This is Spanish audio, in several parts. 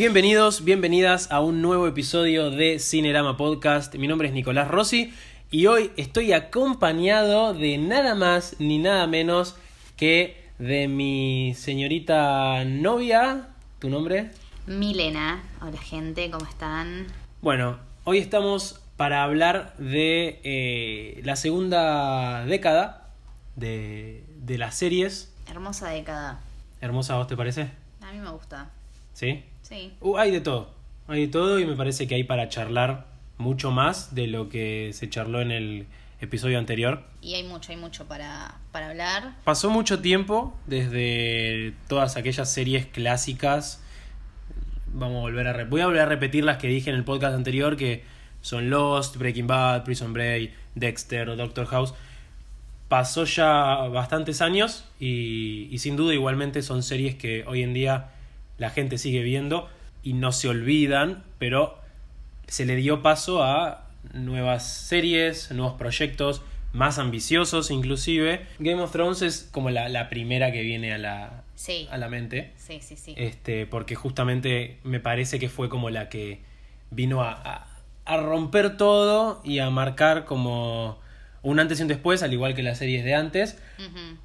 Bienvenidos, bienvenidas a un nuevo episodio de Cinerama Podcast. Mi nombre es Nicolás Rossi y hoy estoy acompañado de nada más ni nada menos que de mi señorita novia. ¿Tu nombre? Milena. Hola gente, ¿cómo están? Bueno, hoy estamos para hablar de eh, la segunda década de, de las series. Hermosa década. Hermosa, ¿a vos te parece? A mí me gusta. ¿Sí? Sí. Uh, hay de todo. Hay de todo y me parece que hay para charlar mucho más de lo que se charló en el episodio anterior. Y hay mucho, hay mucho para, para hablar. Pasó mucho tiempo desde todas aquellas series clásicas. Vamos a volver a voy a volver a repetir las que dije en el podcast anterior que son Lost, Breaking Bad, Prison Break, Dexter o Doctor House. Pasó ya bastantes años y, y sin duda igualmente son series que hoy en día la gente sigue viendo y no se olvidan, pero se le dio paso a nuevas series, nuevos proyectos, más ambiciosos inclusive. Game of Thrones es como la, la primera que viene a la, Sí. a la mente. Sí, sí, sí. Este, porque justamente me parece que fue como la que vino a, a- a romper todo y a marcar como un antes y un después, al igual que las series de antes,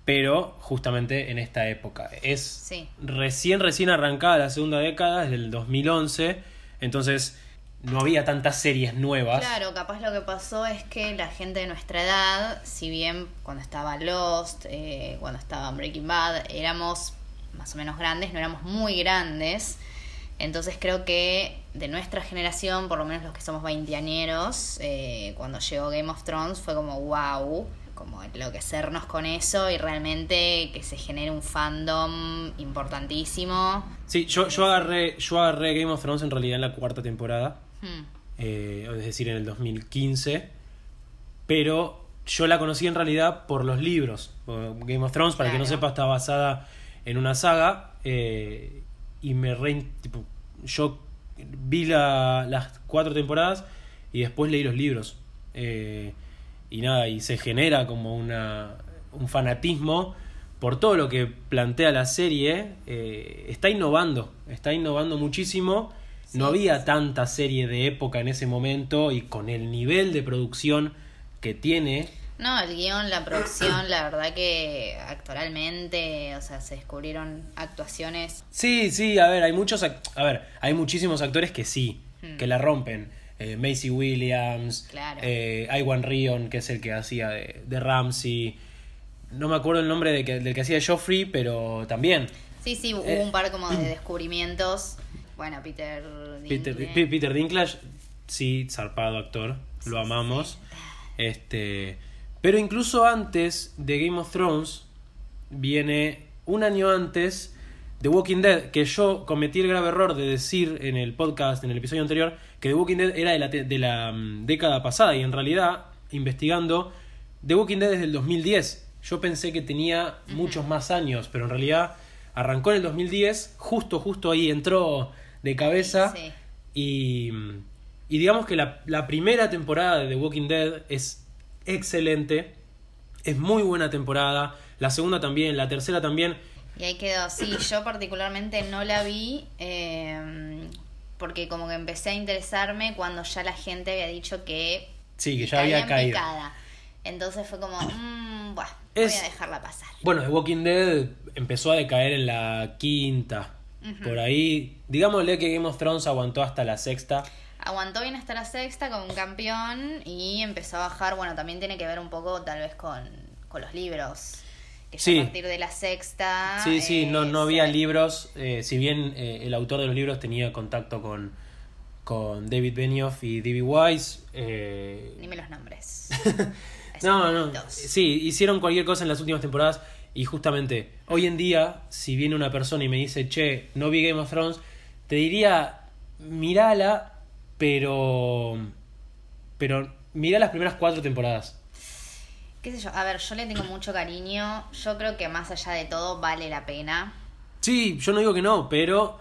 pero justamente en esta época. Es Sí. recién, recién arrancada la segunda década, desde el 2011, entonces no había tantas series nuevas. Claro, capaz lo que pasó es que la gente de nuestra edad, si bien cuando estaba Lost, eh, cuando estaba Breaking Bad, éramos más o menos grandes, no éramos muy grandes. Entonces creo que de nuestra generación, por lo menos los que somos veinteañeros, eh, cuando llegó Game of Thrones fue como wow, como enloquecernos con eso y realmente que se genere un fandom importantísimo. Sí, yo, yo, agarré, yo agarré Game of Thrones en realidad en la cuarta temporada. Hmm. eh, es decir, en el 2015, pero yo la conocí en realidad por los libros. Game of Thrones, para que no Claro. sepa, está basada en una saga eh, y me re, tipo, yo vi la- las cuatro temporadas y después leí los libros. Eh, y nada, y se genera como una, un fanatismo por todo lo que plantea la serie. eh, está innovando, está innovando muchísimo. No Sí, había tanta serie de época en ese momento y con el nivel de producción que tiene. No, el guion, la producción, la verdad que actualmente, o sea, se descubrieron actuaciones. Sí, sí, a ver, hay muchos, a ver, hay muchísimos actores que sí, Hmm. que la rompen. Eh, Macy Williams, Claro. eh, Iwan Rion, que es el que hacía de, de Ramsey. No me acuerdo el nombre de que- del que hacía Joffrey, pero también. Sí, sí, hubo Eh, un par como de descubrimientos. Bueno, Peter. Peter, Dinklage. P- Peter Dinklage, sí, zarpado actor, lo amamos. Este, pero incluso antes de Game of Thrones viene un año antes The Walking Dead, que yo cometí el grave error de decir en el podcast, en el episodio anterior, que The Walking Dead era de la, de la mm, década pasada y en realidad, investigando, The Walking Dead es del 2010. Yo pensé que tenía muchos más años, pero en realidad arrancó en el 2010, justo, justo ahí entró de cabeza. Sí. Y, y digamos que la, la primera temporada de The Walking Dead es excelente. Es muy buena temporada. La segunda también, la tercera también. Y ahí quedó. Sí, yo particularmente no la vi. eh, porque como que empecé a interesarme cuando ya la gente había dicho que. Sí, que ya había caído. picada. Entonces fue como, mmm, buah, Es- voy a dejarla pasar. Bueno, The Walking Dead empezó a decaer en la quinta. Por ahí, digámosle que Game of Thrones aguantó hasta la sexta. Aguantó bien hasta la sexta como un campeón y empezó a bajar. Bueno, también tiene que ver un poco tal vez con, con los libros. Que ya Sí. a partir de la sexta. Sí, sí, no, eh, no había se- libros. eh, si bien eh, el autor de los libros tenía contacto con, con David Benioff y D.B. Wise. eh, Dime los nombres. No, no. Sí, hicieron cualquier cosa en las últimas temporadas. Y justamente, hoy en día, si viene una persona y me dice, che, no vi Game of Thrones, te diría, mirala, pero. Pero mirá las primeras cuatro temporadas. qué sé yo, a ver, yo le tengo mucho cariño, yo creo que más allá de todo vale la pena. Sí, yo no digo que no, pero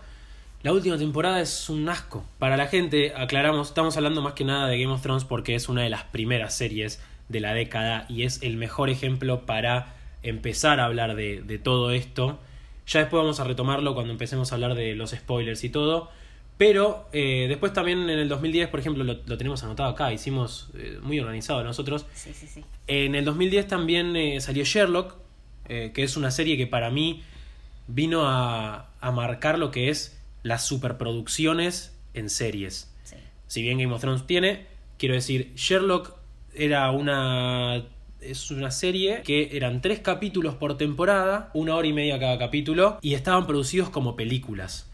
la última temporada es un asco. Para la gente, aclaramos, estamos hablando más que nada de Game of Thrones porque es una de las primeras series de la década y es el mejor ejemplo para empezar a hablar de, de todo esto. Ya después vamos a retomarlo cuando empecemos a hablar de los spoilers y todo, Pero eh, después también en el 2010, por ejemplo, lo, lo tenemos anotado acá, hicimos eh, muy organizado nosotros. Sí, sí, sí. En el 2010 también eh, salió Sherlock, que es una serie que para mí vino a, a marcar lo que es las superproducciones en series. sí. Si bien Game of Thrones tiene, quiero decir, Sherlock era una. Es una serie que eran tres capítulos por temporada, una hora y media cada capítulo, y estaban producidos como películas.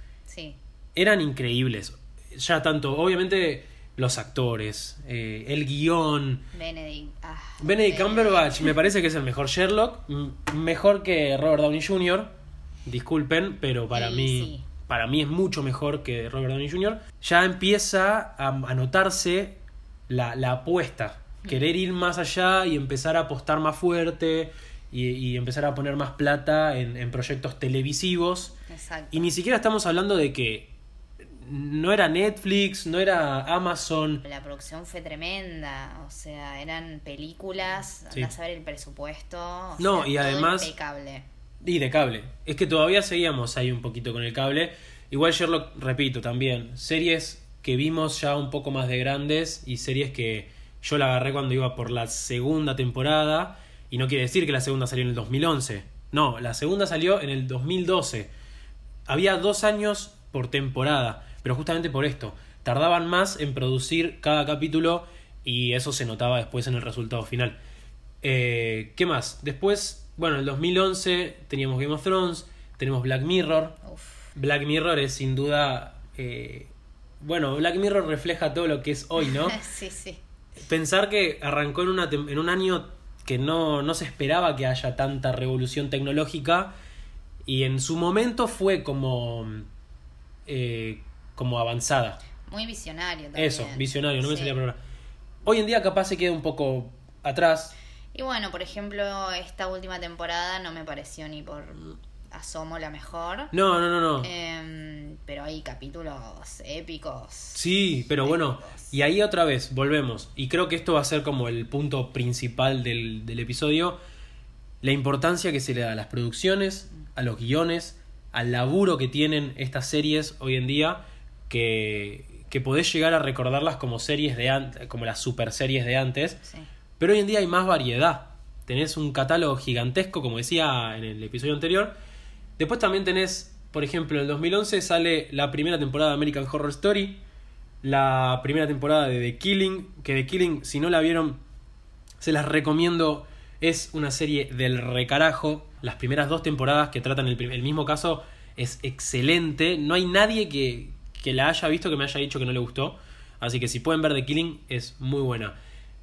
Eran increíbles. Ya tanto, obviamente, los actores, eh, el guion. Benedict. Ah, Benedict Cumberbatch me parece que es el mejor Sherlock, mejor que Robert Downey Jr. Disculpen, pero para mí sí. para mí es mucho mejor que Robert Downey Jr. Ya empieza a, a notarse la, la apuesta, querer ir más allá y empezar a apostar más fuerte y, y empezar a poner más plata en, en proyectos televisivos. Exacto. Y ni siquiera estamos hablando de que no era Netflix, no era Amazon, La producción fue tremenda, o sea, eran películas, Sí. andás a ver el presupuesto. o No, sea, y todo además- Impecable. Y de cable. Es que todavía seguíamos ahí un poquito con el cable. Igual Sherlock, repito, también. Series que vimos ya un poco más de grandes y series que yo la agarré cuando iba por la segunda temporada. Y no quiere decir que la segunda salió en el 2011. No, la segunda salió en el 2012. Había dos años por temporada. Pero justamente por esto. Tardaban más en producir cada capítulo y eso se notaba después en el resultado final. Eh, ¿Qué más? Después, bueno, en el 2011 teníamos Game of Thrones, tenemos Black Mirror. Uf. Black Mirror es sin duda... eh, bueno, Black Mirror refleja todo lo que es hoy, ¿no? sí, sí. Pensar que arrancó en, una en un año que no, no se esperaba que haya tanta revolución tecnológica y en su momento fue como, eh, como avanzada. Muy visionario también. Eso, visionario, no me salía la palabra. Hoy en día capaz se queda un poco atrás. Y bueno, por ejemplo, esta última temporada no me pareció ni por asomo la mejor. No, no, no, no. Em, pero hay capítulos épicos. Sí, pero bueno, y ahí otra vez, volvemos. Y creo que esto va a ser como el punto principal del, del episodio. La importancia que se le da a las producciones, a los guiones, al laburo que tienen estas series hoy en día, que, que podés llegar a recordarlas como series de antes, como las super series de antes. Sí. Pero hoy en día hay más variedad. Tenés un catálogo gigantesco, como decía en el episodio anterior. Después también tenés, por ejemplo, en el 2011 sale la primera temporada de American Horror Story. La primera temporada de The Killing. Que The Killing, si no la vieron, se las recomiendo. Es una serie del recarajo. Las primeras dos temporadas que tratan el mismo caso es excelente. No hay nadie que, que la haya visto que me haya dicho que no le gustó. Así que si pueden ver The Killing es muy buena.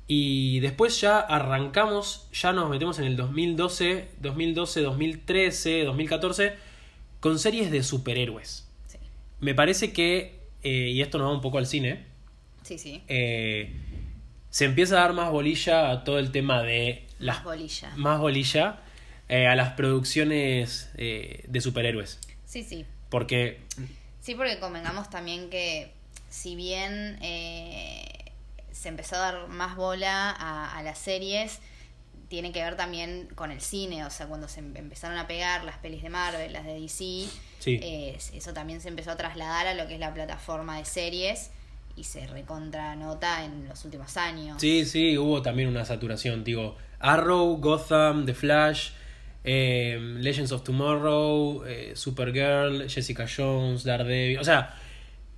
Y después ya arrancamos, ya nos metemos en el 2012, 2012, 2013, 2014 con series de superhéroes. Sí, Me parece que, eh, y esto nos va un poco al cine, sí. sí. eh, se empieza a dar más bolilla a todo el tema de las Las bolillas. más bolilla eh, a las producciones de superhéroes. Sí, sí. Porque Sí, porque convengamos también que si bien eh, se empezó a dar más bola a, a las series, tiene que ver también con el cine, o sea, cuando se em- empezaron a pegar las pelis de Marvel, las de DC, Sí. eh, eso también se empezó a trasladar a lo que es la plataforma de series y se recontra nota en los últimos años. Sí, sí, hubo también una saturación. Digo, Arrow, Gotham, The Flash, eh, Legends of Tomorrow, eh, Supergirl, Jessica Jones, Daredevil. O sea,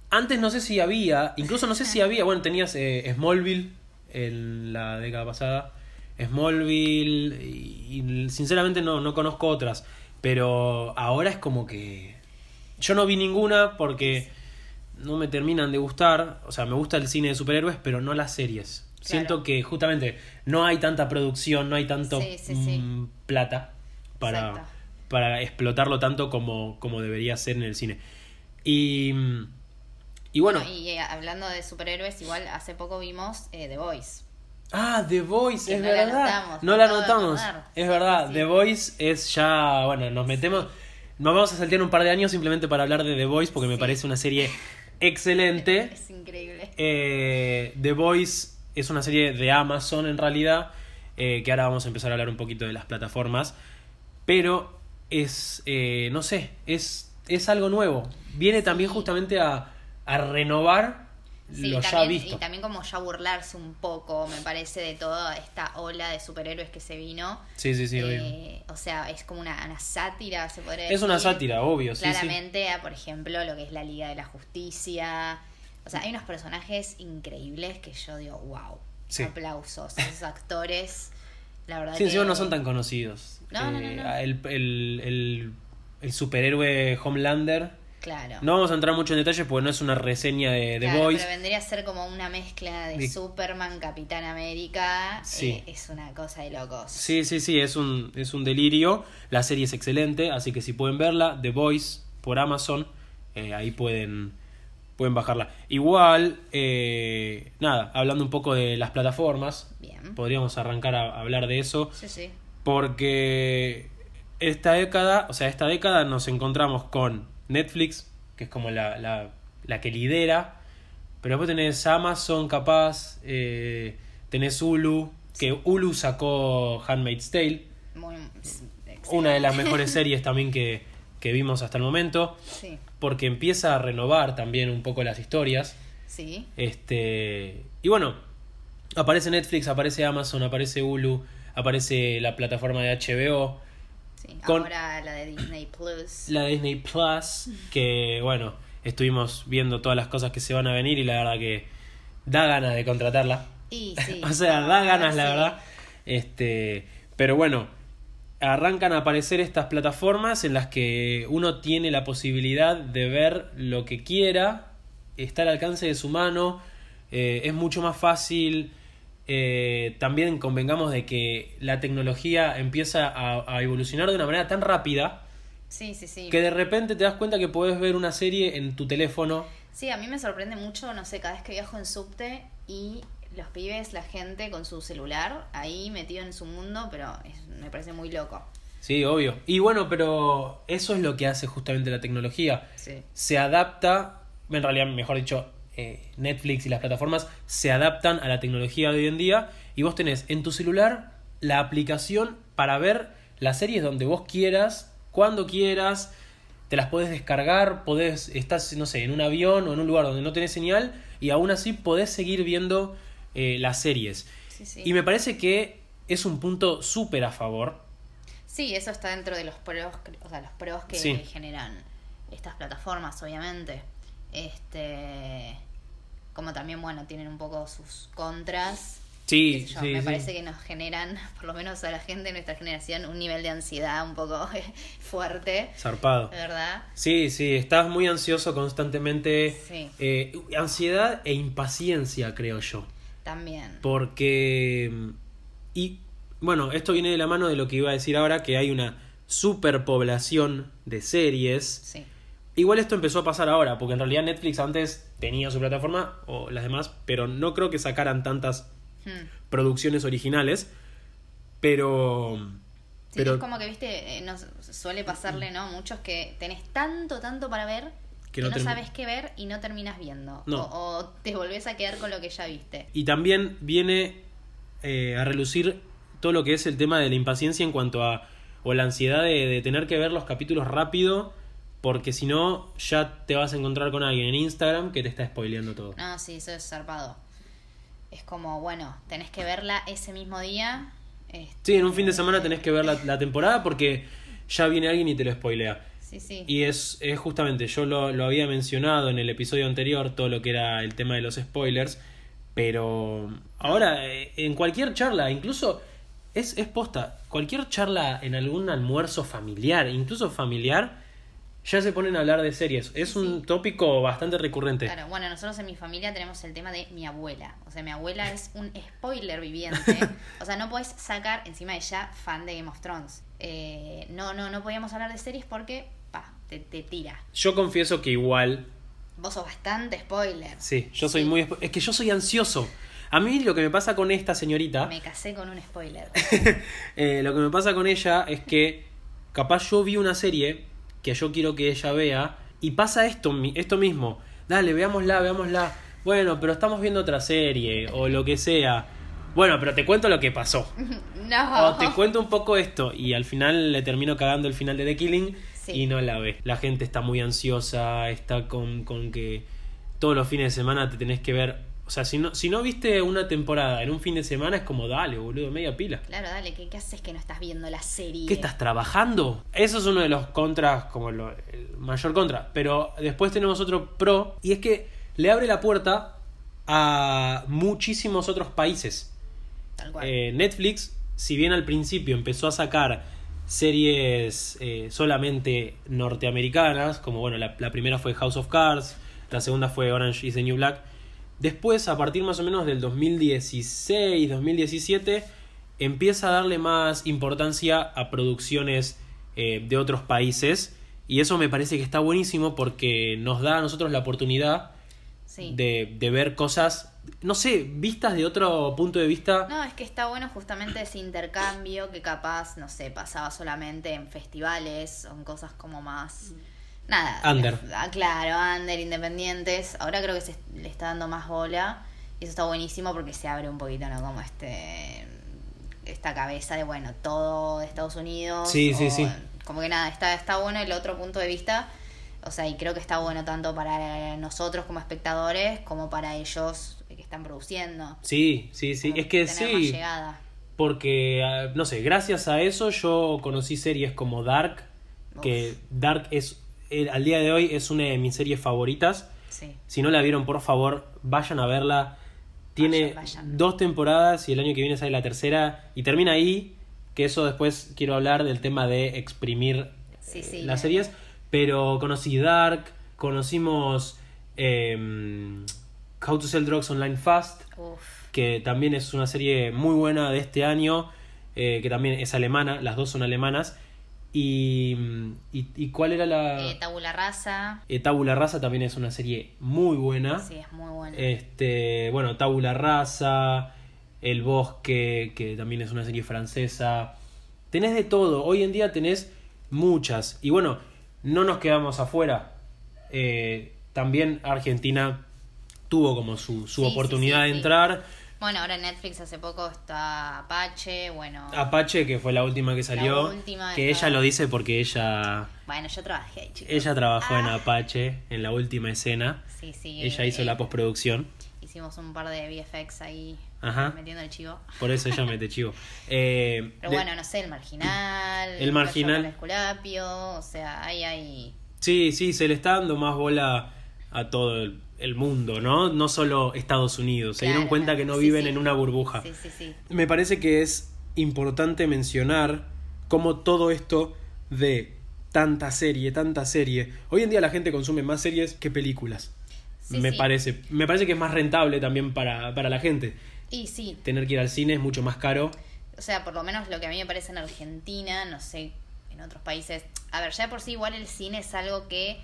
antes no sé si había, incluso no sé si había, bueno, tenías eh, Smallville en la década pasada. Smallville, y, y sinceramente no, no conozco otras. Pero ahora es como que. Yo no vi ninguna porque no me terminan de gustar. O sea, me gusta el cine de superhéroes, pero no las series. Siento que justamente no hay tanta producción, no hay tanto Sí, sí, sí. mm, plata para, Exacto. para explotarlo tanto como, como debería ser en el cine. Y, y bueno, y eh, hablando de superhéroes, igual hace poco vimos eh, The Voice. ah, The Voice, es no la verdad. no la acabo de anotamos, acordar. es verdad. sí. The Voice es ya, bueno, nos metemos, nos vamos a saltear un par de años simplemente para hablar de The Voice porque me parece una serie excelente. Es increíble. Eh, The Voice es una serie de Amazon en realidad, eh, que ahora vamos a empezar a hablar un poquito de las plataformas, pero es, eh, no sé, es, es algo nuevo. Viene también justamente a, a renovar Sí, lo ya visto. y también como ya burlarse un poco, me parece, de toda esta ola de superhéroes que se vino. Sí, sí, sí, obvio. Eh, o sea, es como una, una sátira, se podría Es una decir. sátira, obvio, sí, sí. Claramente a, por ejemplo, lo que es la Liga de la Justicia. O sea, hay unos personajes increíbles que yo digo, wow. Aplausos. Esos actores, la verdad Sí, encima que- no son tan conocidos. No, no, no, Eh. El, el, el, el superhéroe Homelander. Claro. No vamos a entrar mucho en detalles porque no es una reseña de The Claro, Voice. pero vendría a ser como una mezcla de De- Superman, Capitán América. Sí. Eh, es una cosa de locos. Sí, sí, sí, es un, es un delirio. La serie es excelente, así que si pueden verla, The Voice por Amazon, eh, ahí pueden, pueden bajarla. Igual, eh, nada, hablando un poco de las plataformas, Bien. podríamos arrancar a hablar de eso, Sí, sí. Porque esta década, o sea, esta década nos encontramos con Netflix, que es como la, la, la que lidera, pero después tenés Amazon capaz, eh, tenés Hulu, que Hulu sacó Handmaid's Tale, una de las mejores series también que, que vimos hasta el momento, Sí, porque empieza a renovar también un poco las historias. sí. Este, y bueno, aparece Netflix, aparece Amazon, aparece Hulu, aparece la plataforma de HBO, sí. Con- Ahora la de Disney Plus. la Disney Plus, que bueno, estuvimos viendo todas las cosas que se van a venir y la verdad que da ganas de contratarla. Y sí. o sea, da ganas, la sí. verdad. Este, pero bueno, arrancan a aparecer estas plataformas en las que uno tiene la posibilidad de ver lo que quiera, está al alcance de su mano, eh, es mucho más fácil. Eh, también convengamos de que la tecnología empieza a, a evolucionar de una manera tan rápida Sí, sí, sí. que de repente te das cuenta que puedes ver una serie en tu teléfono. Sí, a mí me sorprende mucho, no sé, cada vez que viajo en subte y los pibes, la gente con su celular ahí metido en su mundo, pero es- me parece muy loco. Sí, obvio. Y bueno, pero eso es lo que hace justamente la tecnología. Sí. Se adapta, en realidad, mejor dicho, eh, Netflix y las plataformas se adaptan a la tecnología de hoy en día y vos tenés en tu celular la aplicación para ver las series donde vos quieras, cuando quieras, te las podés descargar, podés, estás, no sé, en un avión o en un lugar donde no tenés señal y aún así podés seguir viendo eh, las series. Sí, sí. Y me parece que es un punto súper a favor. Sí, eso está dentro de los pros, o sea, los pros que Sí. generan estas plataformas, obviamente. Este, como también, bueno, tienen un poco sus contras. Sí, yo, sí, me sí. parece que nos generan, por lo menos a la gente de nuestra generación, un nivel de ansiedad un poco fuerte, Zarpado. ¿verdad? Sí, sí, estás muy ansioso constantemente. Sí. Eh, ansiedad e impaciencia, creo yo. También. Porque... Y bueno, esto viene de la mano de lo que iba a decir ahora, que hay una superpoblación de series. Sí. Igual esto empezó a pasar ahora, porque en realidad Netflix antes tenía su plataforma, o las demás, pero no creo que sacaran tantas Hmm. producciones originales. Pero... Sí, pero es como que, viste, eh, nos suele pasarle, ¿no? Muchos que tenés tanto, tanto para ver Que que, no no, sabes qué ver y no terminas viendo. No. O, o te volvés a quedar con lo que ya viste. Y también viene eh, a relucir todo lo que es el tema de la impaciencia en cuanto a. o la ansiedad de, de tener que ver los capítulos rápido, porque si no, ya te vas a encontrar con alguien en Instagram que te está spoileando todo. No, sí, eso es zarpado. Es como, bueno, tenés que verla ese mismo día. este, Sí, en un fin de semana tenés que ver la, la temporada porque ya viene alguien y te lo spoilea. Sí, sí. Y es, es justamente, yo lo, lo había mencionado en el episodio anterior, todo lo que era el tema de los spoilers, pero ahora eh, en cualquier charla, incluso es, es posta, cualquier charla en algún almuerzo familiar, incluso familiar, ya se ponen a hablar de series. Es un tópico bastante recurrente. Claro, bueno, nosotros en mi familia tenemos el tema de mi abuela. O sea, mi abuela es un spoiler viviente. O sea, no podés sacar, encima de ella, fan de Game of Thrones. Eh, no, no, no podíamos hablar de series porque, pa, te, te tira. Yo confieso que igual, Vos sos bastante spoiler. sí, yo soy Sí. muy... Es que yo soy ansioso. A mí lo que me pasa con esta señorita... Me casé con un spoiler. Eh, lo que me pasa con ella es que capaz yo vi una serie que yo quiero que ella vea y pasa esto, esto mismo. Dale, veámosla, veámosla. Bueno, pero estamos viendo otra serie o lo que sea. Bueno, pero te cuento lo que pasó. no. O te cuento un poco esto y al final le termino cagando el final de The Killing Sí. y no la ve. La gente está muy ansiosa, está con, con que todos los fines de semana te tenés que ver. O sea, si no, si no viste una temporada en un fin de semana, es como dale, boludo, media pila. Claro, dale, ¿qué, qué haces que no estás viendo la serie? ¿Qué estás trabajando? Eso es uno de los contras, como lo- el mayor contra. Pero después tenemos otro pro, y es que le abre la puerta a muchísimos otros países. Tal cual. Eh, Netflix, si bien al principio empezó a sacar series eh, solamente norteamericanas, como bueno, la, la primera fue House of Cards, la segunda fue Orange is the New Black, después a partir más o menos del 2016, 2017, empieza a darle más importancia a producciones eh, de otros países, y eso me parece que está buenísimo porque nos da a nosotros la oportunidad sí. de, de ver cosas, no sé, vistas de otro punto de vista. No, es que está bueno justamente ese intercambio que capaz, no sé, pasaba solamente en festivales o en cosas como más... Nada. Under. ah, Claro, under, independientes. Ahora creo que se le está dando más bola y eso está buenísimo porque se abre un poquito, ¿no? Como este... Esta cabeza de, bueno, todo de Estados Unidos. Sí, sí, o- sí. Como que nada, está, está bueno el otro punto de vista. O sea, y creo que está bueno tanto para nosotros como espectadores como para ellos que están produciendo. Sí, sí, sí. Como Es que sí, llegada. porque, ah, no sé, gracias a eso yo conocí series como Dark, que Dark es, eh, al día de hoy es una de mis series favoritas. Sí. Si no la vieron, por favor, vayan a verla. Tiene Vayan, vayan. dos temporadas y el año que viene sale la tercera y termina ahí, que eso después quiero hablar del tema de exprimir Sí, eh, sí, las la- series. Pero conocí Dark, conocimos em, How to Sell Drugs Online Fast, Uf. que también es una serie muy buena de este año, eh, que también es alemana, las dos son alemanas. Y, y, y cuál era la... Eh, Tabula Rasa. Eh, Tabula Rasa también es una serie muy buena. Sí, es muy buena. Este, bueno, Tabula Rasa, El Bosque, que también es una serie francesa. Tenés de todo. Hoy en día tenés muchas. Y bueno, no nos quedamos afuera. Eh, también Argentina tuvo como su, su Sí, oportunidad sí, sí, de sí. entrar. Bueno, ahora en Netflix hace poco está Apache, bueno. Apache, que fue la última que salió. última que ella lo dice porque ella, Bueno, yo trabajé ahí, chicos. ella trabajó en Ah. Apache en la última escena. Sí, sí. Ella eh, hizo la postproducción. Hicimos un par de VFX ahí Ajá. metiendo el chivo. Por eso ella mete chivo. Eh, Pero de- bueno, no sé, el marginal. El Marginal. El Esculapio, o sea, ahí hay. Sí, sí, se le está dando más bola a todo el, el mundo, ¿no? No solo Estados Unidos. Se dieron cuenta que no sí, viven sí. en una burbuja. Sí, sí, sí. Me parece que es importante mencionar cómo todo esto de tanta serie, tanta serie. Hoy en día la gente consume más series que películas. Me parece. Me parece que es más rentable también para, para la gente. Y sí, Tener que ir al cine es mucho más caro. o sea, por lo menos lo que a mí me parece en Argentina, no sé, en otros países. A ver, ya de por sí igual el cine es algo que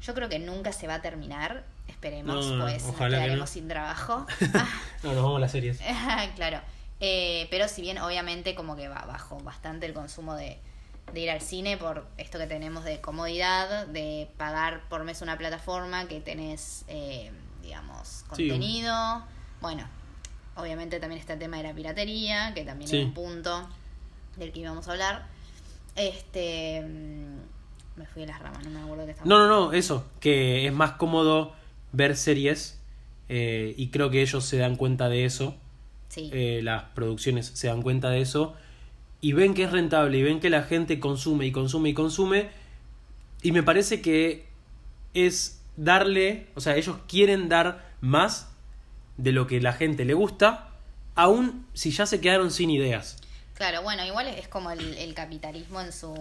yo creo que nunca se va a terminar. Esperemos, No, no, pues nos que quedaremos sin trabajo. Ah, No, nos vamos a las series. claro. Eh, pero si bien obviamente como que va bajo bastante el consumo de, de ir al cine por esto que tenemos de comodidad, de pagar por mes una plataforma que tenés, eh, digamos, Sí. contenido. Bueno, obviamente también está el tema de la piratería, que también Sí. es un punto del que íbamos a hablar. Este... mm, Me fui de las ramas, no me acuerdo qué estaba No, no, no, eso, que es más cómodo ver series eh, y creo que ellos se dan cuenta de eso, Sí, eh, las producciones se dan cuenta de eso y ven que es rentable y ven que la gente consume y consume y consume y me parece que es darle, o sea, ellos quieren dar más de lo que la gente le gusta, aun si ya se quedaron sin ideas. Claro, bueno, igual es como el, el capitalismo en su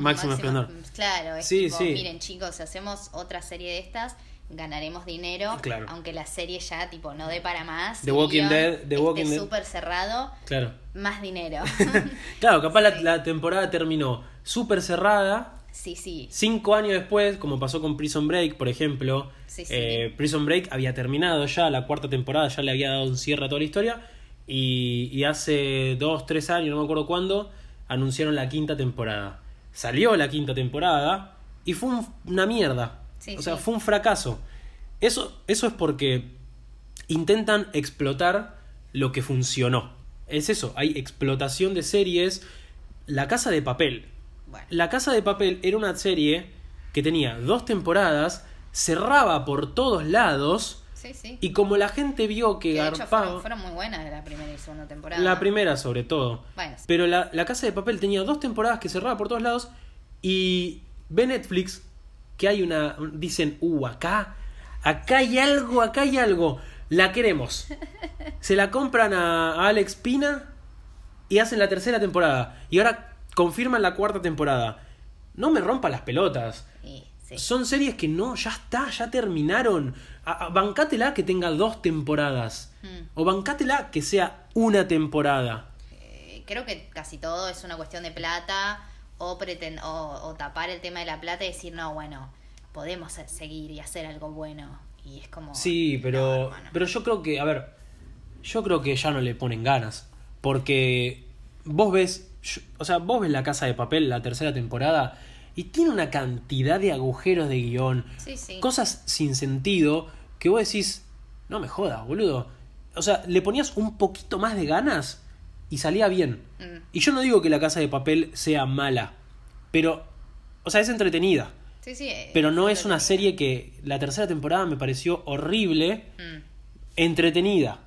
Máximo esplendor. Claro, es Sí, tipo, sí. miren chicos, si hacemos otra serie de estas, ganaremos dinero, Claro. aunque la serie ya tipo no dé para más. The Walking Dead- The Walking Dead. súper cerrado, Claro. más dinero. Claro, capaz la temporada terminó súper cerrada sí, sí. Cinco años después, como pasó con Prison Break, por ejemplo, Sí, sí. eh, Prison Break había terminado ya, la cuarta temporada ya le había dado un cierre a toda la historia, y, y hace dos, tres años, no me acuerdo cuándo, anunciaron la quinta temporada. Salió la quinta temporada y fue un- una mierda. Sí, o sea, sí. fue un fracaso. Eso, eso es porque intentan explotar lo que funcionó. Es eso, hay explotación de series. La Casa de Papel, Bueno, la Casa de Papel era una serie que tenía dos temporadas cerraba por todos lados. Sí, sí. Y como la gente vio que, Que de hecho garpaba. fueron, fueron muy buenas la primera y segunda temporada. La primera, sobre todo. Bueno, sí. Pero la, la Casa de Papel tenía dos temporadas que cerraba por todos lados. Y ve Netflix que hay una. Dicen, uh, acá. Acá hay algo, acá hay algo. La queremos. Se la compran a, a Alex Pina y hacen la tercera temporada. Y ahora confirman la cuarta temporada. No me rompa las pelotas. Sí. Son series que no, ya está, ya terminaron. A- a- bancátela que tenga dos temporadas. Mm. O bancátela que sea una temporada. Eh, creo que casi todo es una cuestión de plata o, preten- o, o tapar el tema de la plata y decir, no, bueno, podemos se- seguir y hacer algo bueno. Y es como... Sí, pero, pero yo creo que, a ver, yo creo que ya no le ponen ganas. Porque vos ves, yo- o sea, vos ves la casa de papel, la tercera temporada, y tiene una cantidad de agujeros de guion, Sí, sí. cosas sin sentido, que vos decís, no me jodas, boludo. O sea, le ponías un poquito más de ganas y salía bien. Mm. Y yo no digo que la casa de papel sea mala, pero, o sea, es entretenida. Sí, sí, Pero no es una serie que la tercera temporada me pareció horrible, Mm. entretenida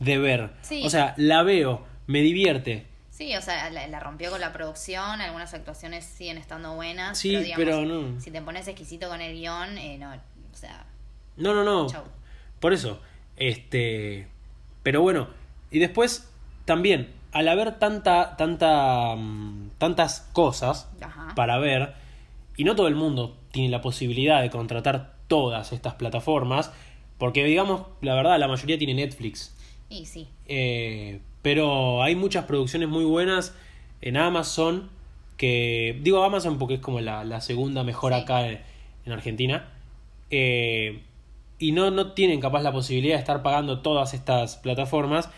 de ver. Sí. O sea, la veo, me divierte. Sí, o sea, la, la rompió con la producción, algunas actuaciones siguen estando buenas. Sí, pero, digamos, pero no. Si te pones exquisito con el guion, eh, no, o sea, No, no, no. chau. Por eso. Este. Pero bueno. Y después, también, al haber tanta, tanta. mm, tantas cosas Ajá. para ver. Y no todo el mundo tiene la posibilidad de contratar todas estas plataformas. Porque digamos, la verdad, la mayoría tiene Netflix. Y sí, Eh, pero hay muchas producciones muy buenas en Amazon. Que. Digo Amazon porque es como la, la segunda mejor Sí. acá en, en Argentina. Eh, y no, no tienen capaz la posibilidad de estar pagando todas estas plataformas.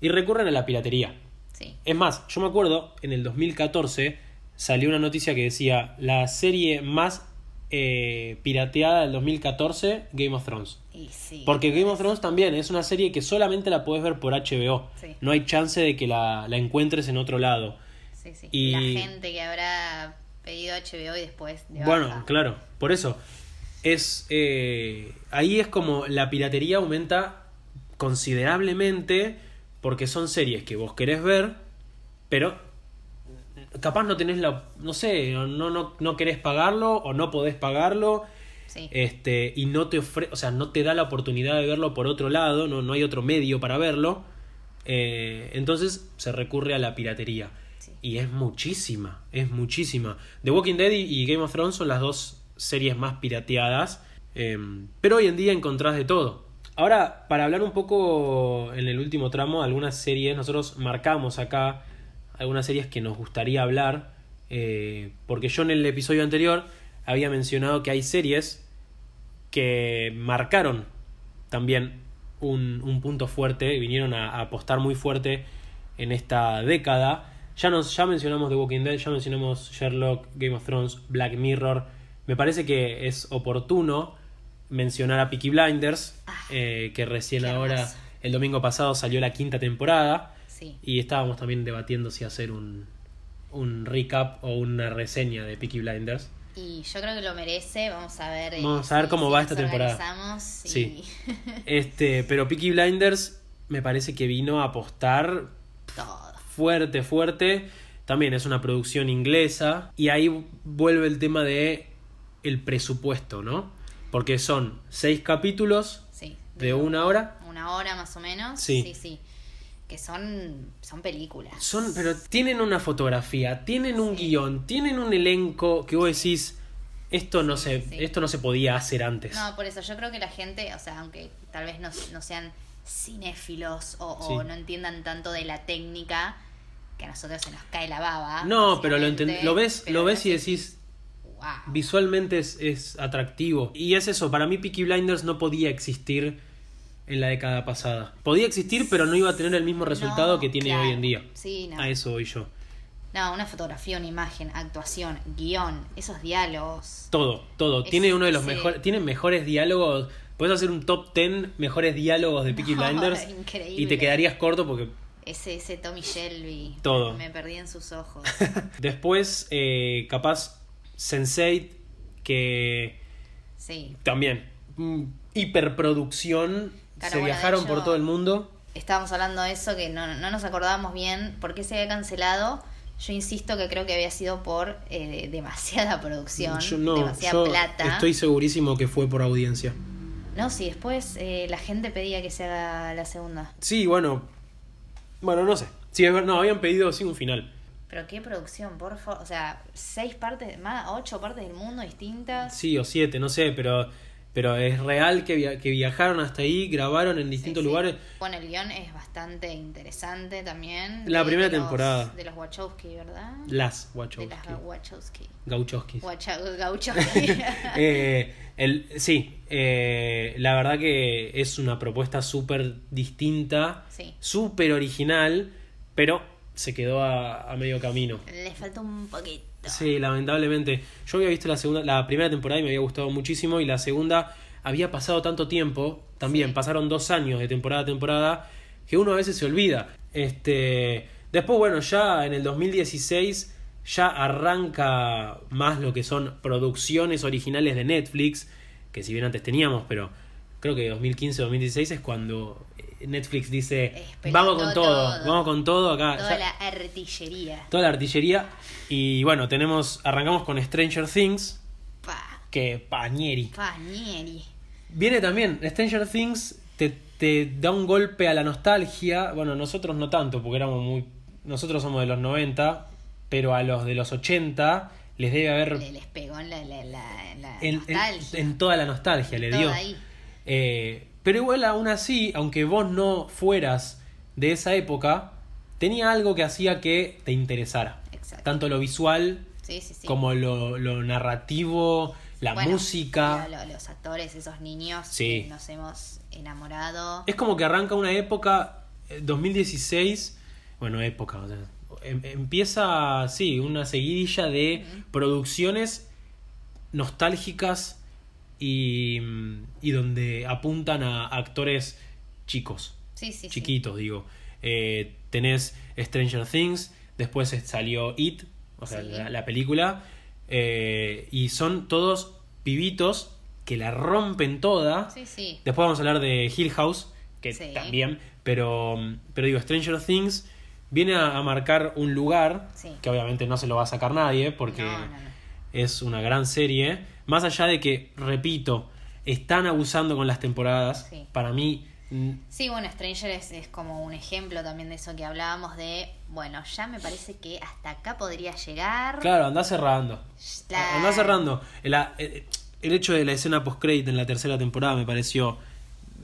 Y recurren a la piratería. Sí. Es más, yo me acuerdo, en el 2014 salió una noticia que decía la serie más eh, pirateada del 2014, Game of Thrones. Y sí. Porque Game of Thrones también es una serie que solamente la puedes ver por HBO. Sí. No hay chance de que la, la encuentres en otro lado. Sí. Y- La gente que habrá pedido HBO y después de Bueno, baja. claro, por eso. Es. eh, ahí es como la piratería aumenta considerablemente. Porque son series que vos querés ver, pero capaz no tenés la. No sé, no, no, no querés pagarlo o no podés pagarlo. Sí. este y no te ofre o sea no te da la oportunidad de verlo por otro lado no, no hay otro medio para verlo eh, entonces se recurre a la piratería Sí. y es muchísima es muchísima The Walking Dead y, y Game of Thrones son las dos series más pirateadas eh, pero hoy en día encontrás de todo ahora para hablar un poco en el último tramo algunas series nosotros marcamos acá algunas series que nos gustaría hablar eh, porque yo en el episodio anterior había mencionado que hay series que marcaron también un, un punto fuerte, vinieron a, a apostar muy fuerte en esta década. Ya, nos, ya mencionamos The Walking Dead, ya mencionamos Sherlock, Game of Thrones, Black Mirror. Me parece que es oportuno mencionar a Peaky Blinders, Ah, eh, que recién ahora, el domingo pasado, salió la quinta temporada. Sí. Y estábamos también debatiendo si hacer un, un recap o una reseña de Peaky Blinders. Y yo creo que lo merece. Vamos a ver. eh, Vamos a ver cómo si va esta temporada. y- Sí. Este, pero Peaky Blinders me parece que vino a apostar Todo. fuerte, fuerte. También es una producción inglesa. Y ahí vuelve el tema de el presupuesto, ¿no? Porque son seis capítulos Sí. de una hora. Una hora más o menos. Sí. Sí, sí. Que son, son películas. Son, pero tienen una fotografía, tienen un guion, tienen un elenco que vos decís, esto no se, sí. esto no se podía hacer antes. No, por eso yo creo que la gente, o sea, aunque tal vez no, no sean cinéfilos o, o Sí. no entiendan tanto de la técnica, que a nosotros se nos cae la baba. No, pero lo, lo ves, pero lo ves y decís, "Wow". visualmente es, es atractivo. Y es eso, para mí Peaky Blinders no podía existir en la década pasada. Podía existir, pero no iba a tener el mismo resultado No, que tiene claro. hoy en día. Sí, no. A eso voy yo. No, una fotografía, una imagen, actuación, guion, esos diálogos. Todo, todo. Es- tiene uno de los sí. mejores, tiene mejores diálogos. Puedes hacer un top 10 mejores diálogos de Peaky No, Blinders increíble. y te quedarías corto porque Ese, ese Tommy Shelby. Todo. Me perdí en sus ojos. Después, eh, capaz, Sense8, que Sí. También. mm, hiperproducción. Claro, se bueno, viajaron hecho- por todo el mundo. Estábamos hablando de eso, que no, no nos acordábamos bien por qué se había cancelado. Yo insisto que creo que había sido por eh, demasiada producción, Yo no, demasiada yo plata. estoy segurísimo que fue por audiencia. No, si después eh, la gente pedía que se haga la segunda. Sí, bueno. Bueno, no sé. Sí, es ver- no, habían pedido sí un final. Pero qué producción, por favor. O sea, seis partes, más, ocho partes del mundo distintas. Sí, o siete, no sé, pero, pero es real que, via- que viajaron hasta ahí, grabaron en distintos Sí, sí. lugares. Bueno, el guion es bastante interesante también. La de- primera de los- temporada. de los Wachowski, ¿verdad? Las de Wachowski. las Wachowski. Gauchowskis. Wacha- Gauchowski. Eh, el, sí, eh, la verdad que es una propuesta súper distinta, sí. súper original, pero se quedó a, a medio camino. Le faltó un poquito. Sí, lamentablemente. Yo había visto la segunda, la primera temporada y me había gustado muchísimo y la segunda había pasado tanto tiempo, también Sí. pasaron dos años de temporada a temporada, que uno a veces se olvida. Este, después, bueno, ya en el 2016 ya arranca más lo que son producciones originales de Netflix, que si bien antes teníamos, pero creo que 2015-2016 es cuando Netflix dice, vamos con todo, todo. vamos con todo acá. Toda ya- la artillería. toda la artillería. Y bueno, tenemos, arrancamos con Stranger Things, Pa, que pañeri. pañeri. Viene también, Stranger Things te, te da un golpe a la nostalgia. Bueno, nosotros no tanto, porque éramos muy. Nosotros somos de los 90, pero a los de los 80 les debe haber. Le, les pegó en la, la, la, la En, en- nostalgia. en toda la nostalgia le dio. ahí. Eh, pero igual aún así, aunque vos no fueras de esa época, tenía algo que hacía que te interesara. Exacto. Tanto lo visual Sí, sí, sí. como lo, lo narrativo, la Bueno, música. lo- lo- los actores, esos niños que nos hemos enamorado. Es como que arranca una época, eh, 2016, bueno, época, o sea, em- empieza, sí, una seguidilla de producciones nostálgicas y, y donde apuntan a actores chicos, Sí, sí, sí. chiquitos, digo. Eh, tenés Stranger Things, después salió It, o sea, la, la película, eh, y son todos pibitos que la rompen toda. Después vamos a hablar de Hill House, que también, pero, pero digo, Stranger Things viene a, a marcar un lugar que obviamente no se lo va a sacar nadie porque No, no, no. es una gran serie. Más allá de que, repito, están abusando con las temporadas, Sí. para mí Sí, bueno, Stranger es, es como un ejemplo también de eso que hablábamos de, bueno, ya me parece que hasta acá podría llegar. Claro, anda cerrando. Claro. Anda cerrando. El, el- el hecho de la escena post-credit en la tercera temporada me pareció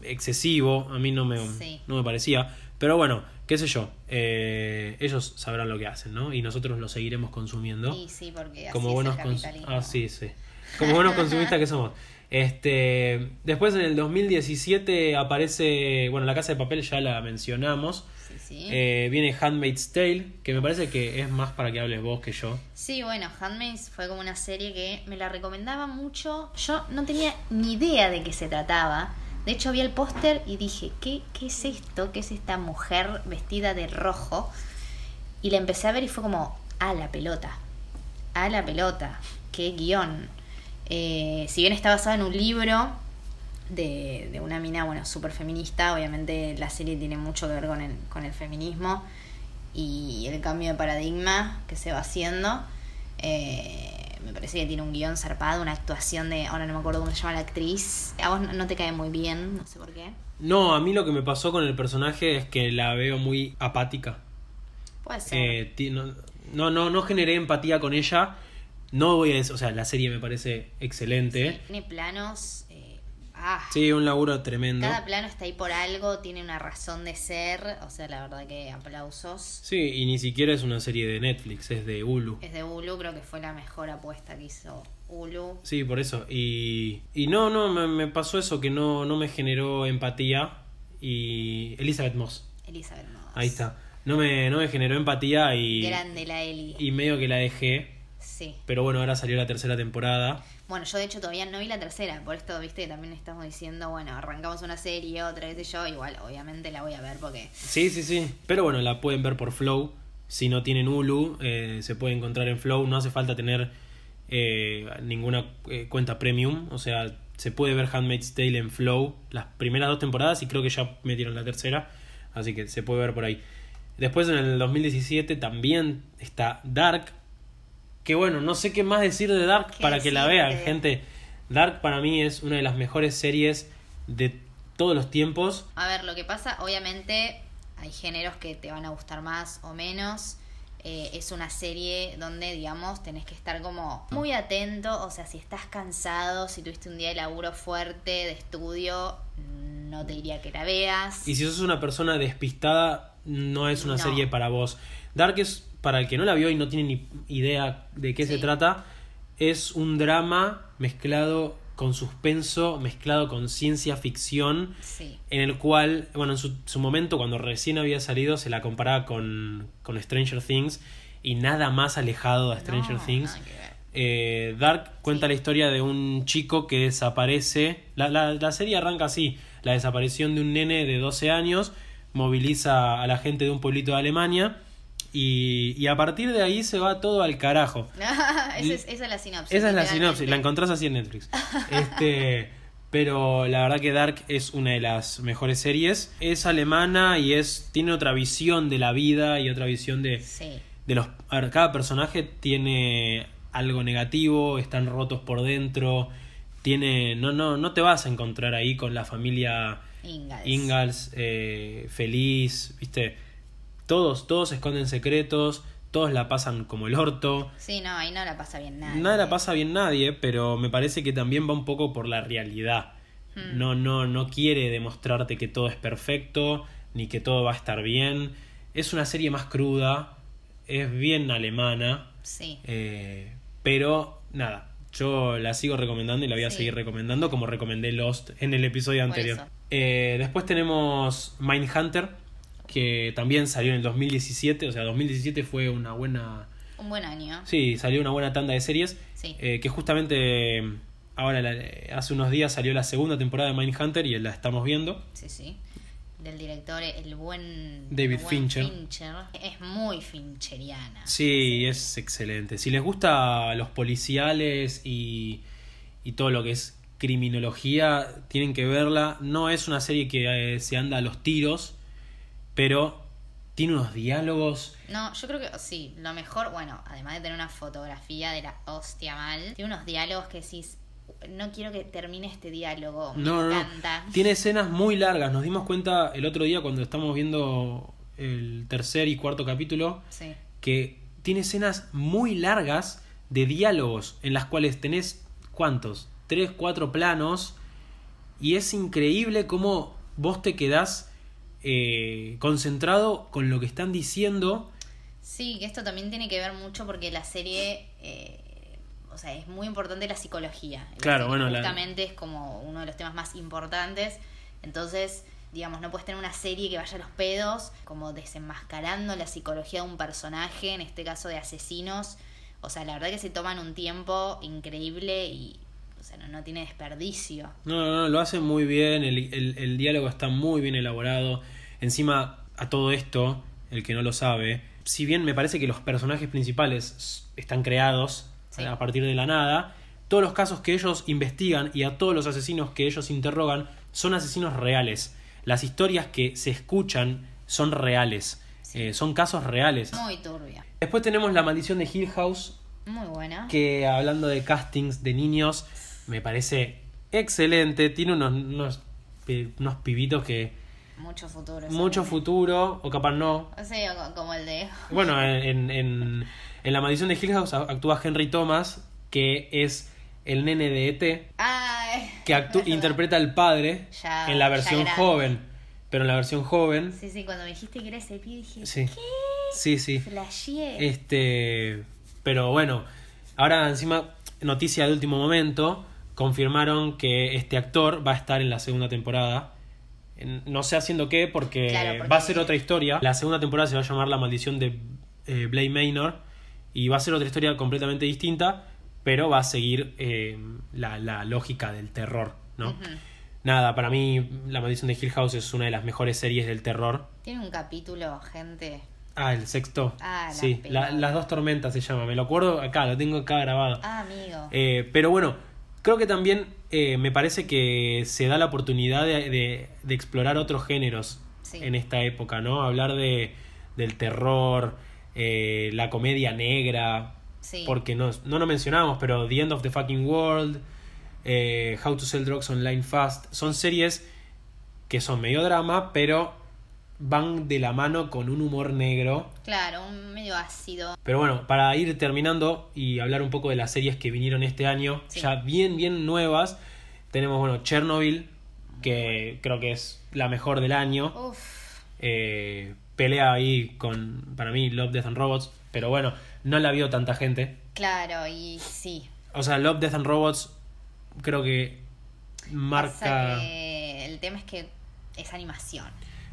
excesivo. A mí no me, Sí. no me parecía. Pero bueno, qué sé yo. eh, ellos sabrán lo que hacen, ¿no? Y nosotros lo seguiremos consumiendo. Sí, sí, porque así como es buenos el capitalismo. ah, sí, sí. Como buenos consumistas que somos. Este, después en el 2017 aparece, bueno, La Casa de Papel ya la mencionamos. Sí, sí. Eh, viene Handmaid's Tale, que me parece que es más para que hables vos que yo. Sí, bueno, Handmaid's fue como una serie que me la recomendaba mucho. Yo no tenía ni idea de qué se trataba. De hecho, vi el póster y dije, ¿qué, ¿qué es esto? ¿Qué es esta mujer vestida de rojo? Y la empecé a ver y fue como, a la pelota. A la pelota. Qué guion. Eh, si bien está basado en un libro de, de una mina, bueno, súper feminista, obviamente la serie tiene mucho que ver con el, con el feminismo y el cambio de paradigma que se va haciendo. Eh, me parece que tiene un guion zarpado, una actuación de, ahora no me acuerdo cómo se llama la actriz. A vos no- te cae muy bien, no sé por qué. No, a mí lo que me pasó con el personaje es que la veo muy apática. Puede ser. Eh, no, no, no generé empatía con ella. No voy a decir, o sea, la serie me parece excelente. Sí, tiene planos. eh, ah, Sí, un laburo tremendo. Cada plano está ahí por algo, tiene una razón de ser. O sea, la verdad que aplausos. Sí, y ni siquiera es una serie de Netflix, es de Hulu. Es de Hulu, creo que fue la mejor apuesta que hizo Hulu. Sí, por eso. Y, y no, no, me, me pasó eso que no, no me generó empatía. Y Elizabeth Moss, Elizabeth Moss. ahí está. No me, no me generó empatía y, Grande la Eli. y medio que la dejé. Sí. Pero bueno, ahora salió la tercera temporada. Bueno, yo de hecho todavía no vi la tercera, por esto, viste, también estamos diciendo, bueno, arrancamos una serie, otra vez yo, igual, obviamente la voy a ver porque Sí, sí, sí. Pero bueno, la pueden ver por Flow. Si no tienen Hulu, eh, se puede encontrar en Flow. No hace falta tener eh, ninguna eh, cuenta premium, o sea, se puede ver Handmaid's Tale en Flow las primeras dos temporadas y creo que ya metieron la tercera, así que se puede ver por ahí. Después en el 2017 también está Dark, que bueno, no sé qué más decir de Dark ¿Qué para que la vean, gente. Dark para mí es una de las mejores series de todos los tiempos. A ver, lo que pasa, obviamente hay géneros que te van a gustar más o menos. Eh, es una serie donde, digamos, tenés que estar como muy atento. O sea, si estás cansado, si tuviste un día de laburo fuerte, de estudio, no te diría que la veas. Y si sos una persona despistada, no es una No. serie para vos. Dark es, para el que no la vio y no tiene ni idea de qué se trata, es un drama mezclado con suspenso, mezclado con ciencia ficción, Sí. en el cual, bueno, en su, su momento, cuando recién había salido, se la comparaba con, con Stranger Things y nada más alejado de Stranger No, Things. Eh, Dark cuenta Sí. la historia de un chico que desaparece. La, la, la serie arranca así: la desaparición de un nene de 12 años moviliza a la gente de un pueblito de Alemania. Y, y a partir de ahí se va todo al carajo. esa, es, esa es la sinopsis. Esa es la sinopsis, la encontrás así en Netflix. Este, pero la verdad que Dark es una de las mejores series. Es alemana y es tiene otra visión de la vida y otra visión de, Sí. de los a ver, cada personaje tiene algo negativo, están rotos por dentro, tiene no no no te vas a encontrar ahí con la familia Ingalls. Ingalls eh, feliz, ¿viste? Todos todos esconden secretos, todos la pasan como el orto. Sí, no, ahí no la pasa bien nada. Nada la pasa bien nadie, pero me parece que también va un poco por la realidad. Hmm. No, no, no quiere demostrarte que todo es perfecto, ni que todo va a estar bien. Es una serie más cruda, es bien alemana, Sí. eh, pero nada, yo la sigo recomendando y la voy a Sí. seguir recomendando como recomendé Lost en el episodio Por anterior. Eh, después tenemos Mindhunter, que también salió en el 2017, o sea, 2017 fue una buena... Un buen año. Sí, salió una buena tanda de series. Sí. eh, que justamente eh, ahora, la- hace unos días salió la segunda temporada de Mindhunter y la estamos viendo. Sí, sí. Del director, el buen David el buen Fincher. Fincher. Es muy fincheriana. Sí, es excelente. Si les gusta los policiales y, y todo lo que es criminología, tienen que verla. No es una serie que eh, se anda a los tiros, pero tiene unos diálogos. No, yo creo que sí, lo mejor, bueno, además de tener una fotografía de la hostia mal, tiene unos diálogos que decís, no quiero que termine este diálogo, me No, no, no. encanta. Tiene escenas muy largas. Nos dimos cuenta el otro día cuando estamos viendo el tercer y cuarto capítulo Sí, que tiene escenas muy largas de diálogos en las cuales tenés cuántos, tres, cuatro planos y es increíble cómo vos te quedás eh, concentrado con lo que están diciendo. sí, que esto también tiene que ver mucho porque la serie, eh, o sea, es muy importante la psicología. La Claro, bueno, la- Justamente es como uno de los temas más importantes, entonces... Digamos, no puedes tener una serie que vaya a los pedos, como desenmascarando la psicología de un personaje, en este caso de asesinos. O sea, la verdad que se toman un tiempo increíble y, o sea, no, no tiene desperdicio. No, no, no, lo hacen muy bien, el, el- el diálogo está muy bien elaborado. Encima, a todo esto, el que no lo sabe, si bien me parece que los personajes principales están creados Sí. a partir de la nada, todos los casos que ellos investigan y a todos los asesinos que ellos interrogan son asesinos reales. Las historias que se escuchan son reales, eh, son casos reales. Muy turbia. Después tenemos La Maldición de Hill House, Muy buena. que hablando de castings de niños, me parece excelente. Tiene unos, unos, unos pibitos que. Mucho futuro. Mucho futuro, o capaz no. O co- como el de. Bueno, en, en, en La Maldición de Hill House actúa Henry Thomas, que es el nene de ET, Ay. que actú- interpreta al padre Ya- en la versión joven. Pero en la versión joven. Sí, sí, cuando me dijiste que era ese pibe dije. Sí. Sí, sí. Flasheé. Este, pero bueno, ahora encima noticia de último momento, confirmaron que este actor va a estar en la segunda temporada. No sé haciendo qué porque, Claro, porque- va a ser otra historia. La segunda temporada se va a llamar La maldición de eh, Blake Manor y va a ser otra historia completamente distinta, pero va a seguir eh, la, la lógica del terror, ¿no? Nada, para mí La maldición de Hill House es una de las mejores series del terror. Tiene un capítulo, gente. Ah, el sexto. Ah, la sí, la- las dos tormentas se llama. Me lo acuerdo acá, lo tengo acá grabado. Ah, amigo. Eh, pero bueno, creo que también eh, me parece que se da la oportunidad de, de- de explorar otros géneros Sí. en esta época, ¿no? Hablar de, del terror, eh, la comedia negra, sí. porque no, no lo mencionamos, pero The End of the Fucking World, eh, How to Sell Drugs Online Fast, son series que son medio drama, pero van de la mano con un humor negro. Claro, un medio ácido. Pero bueno, para ir terminando y hablar un poco de las series que vinieron este año, Sí. ya bien, bien nuevas, tenemos, bueno, Chernobyl, que creo que es la mejor del año. Uf. Eh, pelea ahí con, para mí, Love, Death and Robots, pero bueno, no la vio tanta gente. Claro, y sí. O sea, Love, Death and Robots creo que marca... que el tema es que es animación.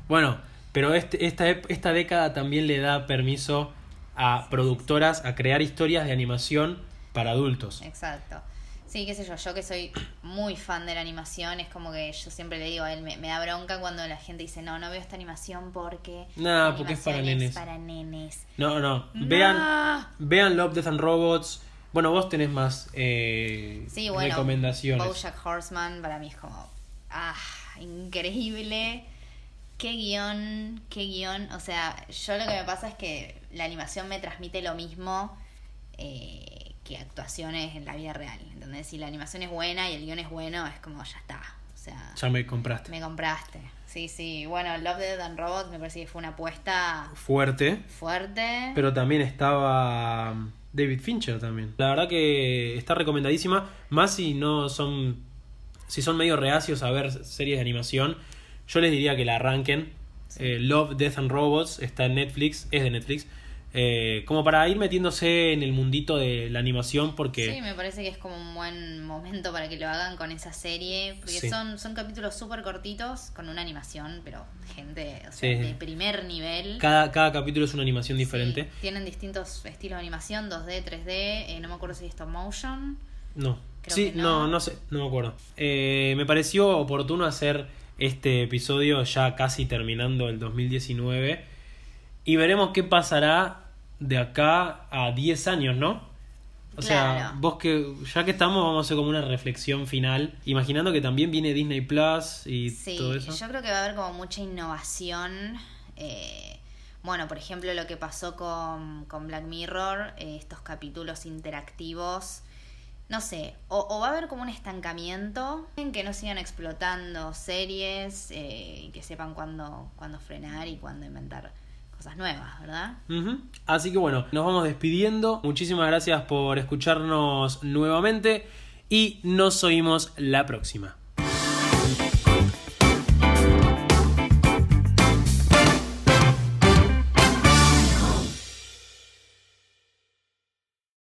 Bueno, pero este, esta, esta década también le da permiso a productoras a crear historias de animación para adultos. Exacto. Sí, qué sé yo, yo que soy muy fan de la animación, es como que yo siempre le digo a él, me, me da bronca cuando la gente dice, no, no veo esta animación porque... Nah, la porque es para animación nenes. para nenes. No, no, No. vean, vean Love, Death and Robots. Bueno, vos tenés más eh, Sí, bueno, recomendaciones. Bojack Horseman para mí es como, ah, increíble. Qué guion, qué guion. O sea, yo lo que me pasa es que la animación me transmite lo mismo eh, que actuaciones en la vida real. Entonces, si la animación es buena y el guion es bueno, es como, ya está. O sea, Ya me compraste. me compraste. Sí, sí. Bueno, Love, Death and Robots me parece que fue una apuesta Fuerte. fuerte. Pero también estaba um, David Fincher también. La verdad que está recomendadísima. Más si no son. Si son medio reacios a ver series de animación. Yo les diría que la arranquen. Eh, Love, Death and Robots está en Netflix. Es de Netflix. Eh, como para ir metiéndose en el mundito de la animación. Porque. Sí, me parece que es como un buen momento para que lo hagan con esa serie. Porque Sí. son, son capítulos súper cortitos con una animación, pero gente, o sea, Sí. de primer nivel. Cada, cada capítulo es una animación diferente. Sí, tienen distintos estilos de animación, 2D, 3D, eh, no me acuerdo si es stop motion. No. Creo sí, que no. no. no, sé, no me acuerdo. Eh, me pareció oportuno hacer este episodio ya casi terminando el 2019 y veremos qué pasará de acá a 10 años, ¿no? O sea, vos que ya que estamos vamos a hacer como una reflexión final, imaginando que también viene Disney Plus y Sí, todo eso. yo creo que va a haber como mucha innovación. eh, bueno, por ejemplo, lo que pasó con, con Black Mirror, eh, estos capítulos interactivos. No sé, o, va a haber como un estancamiento en que no sigan explotando series eh, y que sepan cuándo, cuándo frenar y cuándo inventar cosas nuevas, ¿verdad? Así que bueno, nos vamos despidiendo. Muchísimas gracias por escucharnos nuevamente y nos oímos la próxima.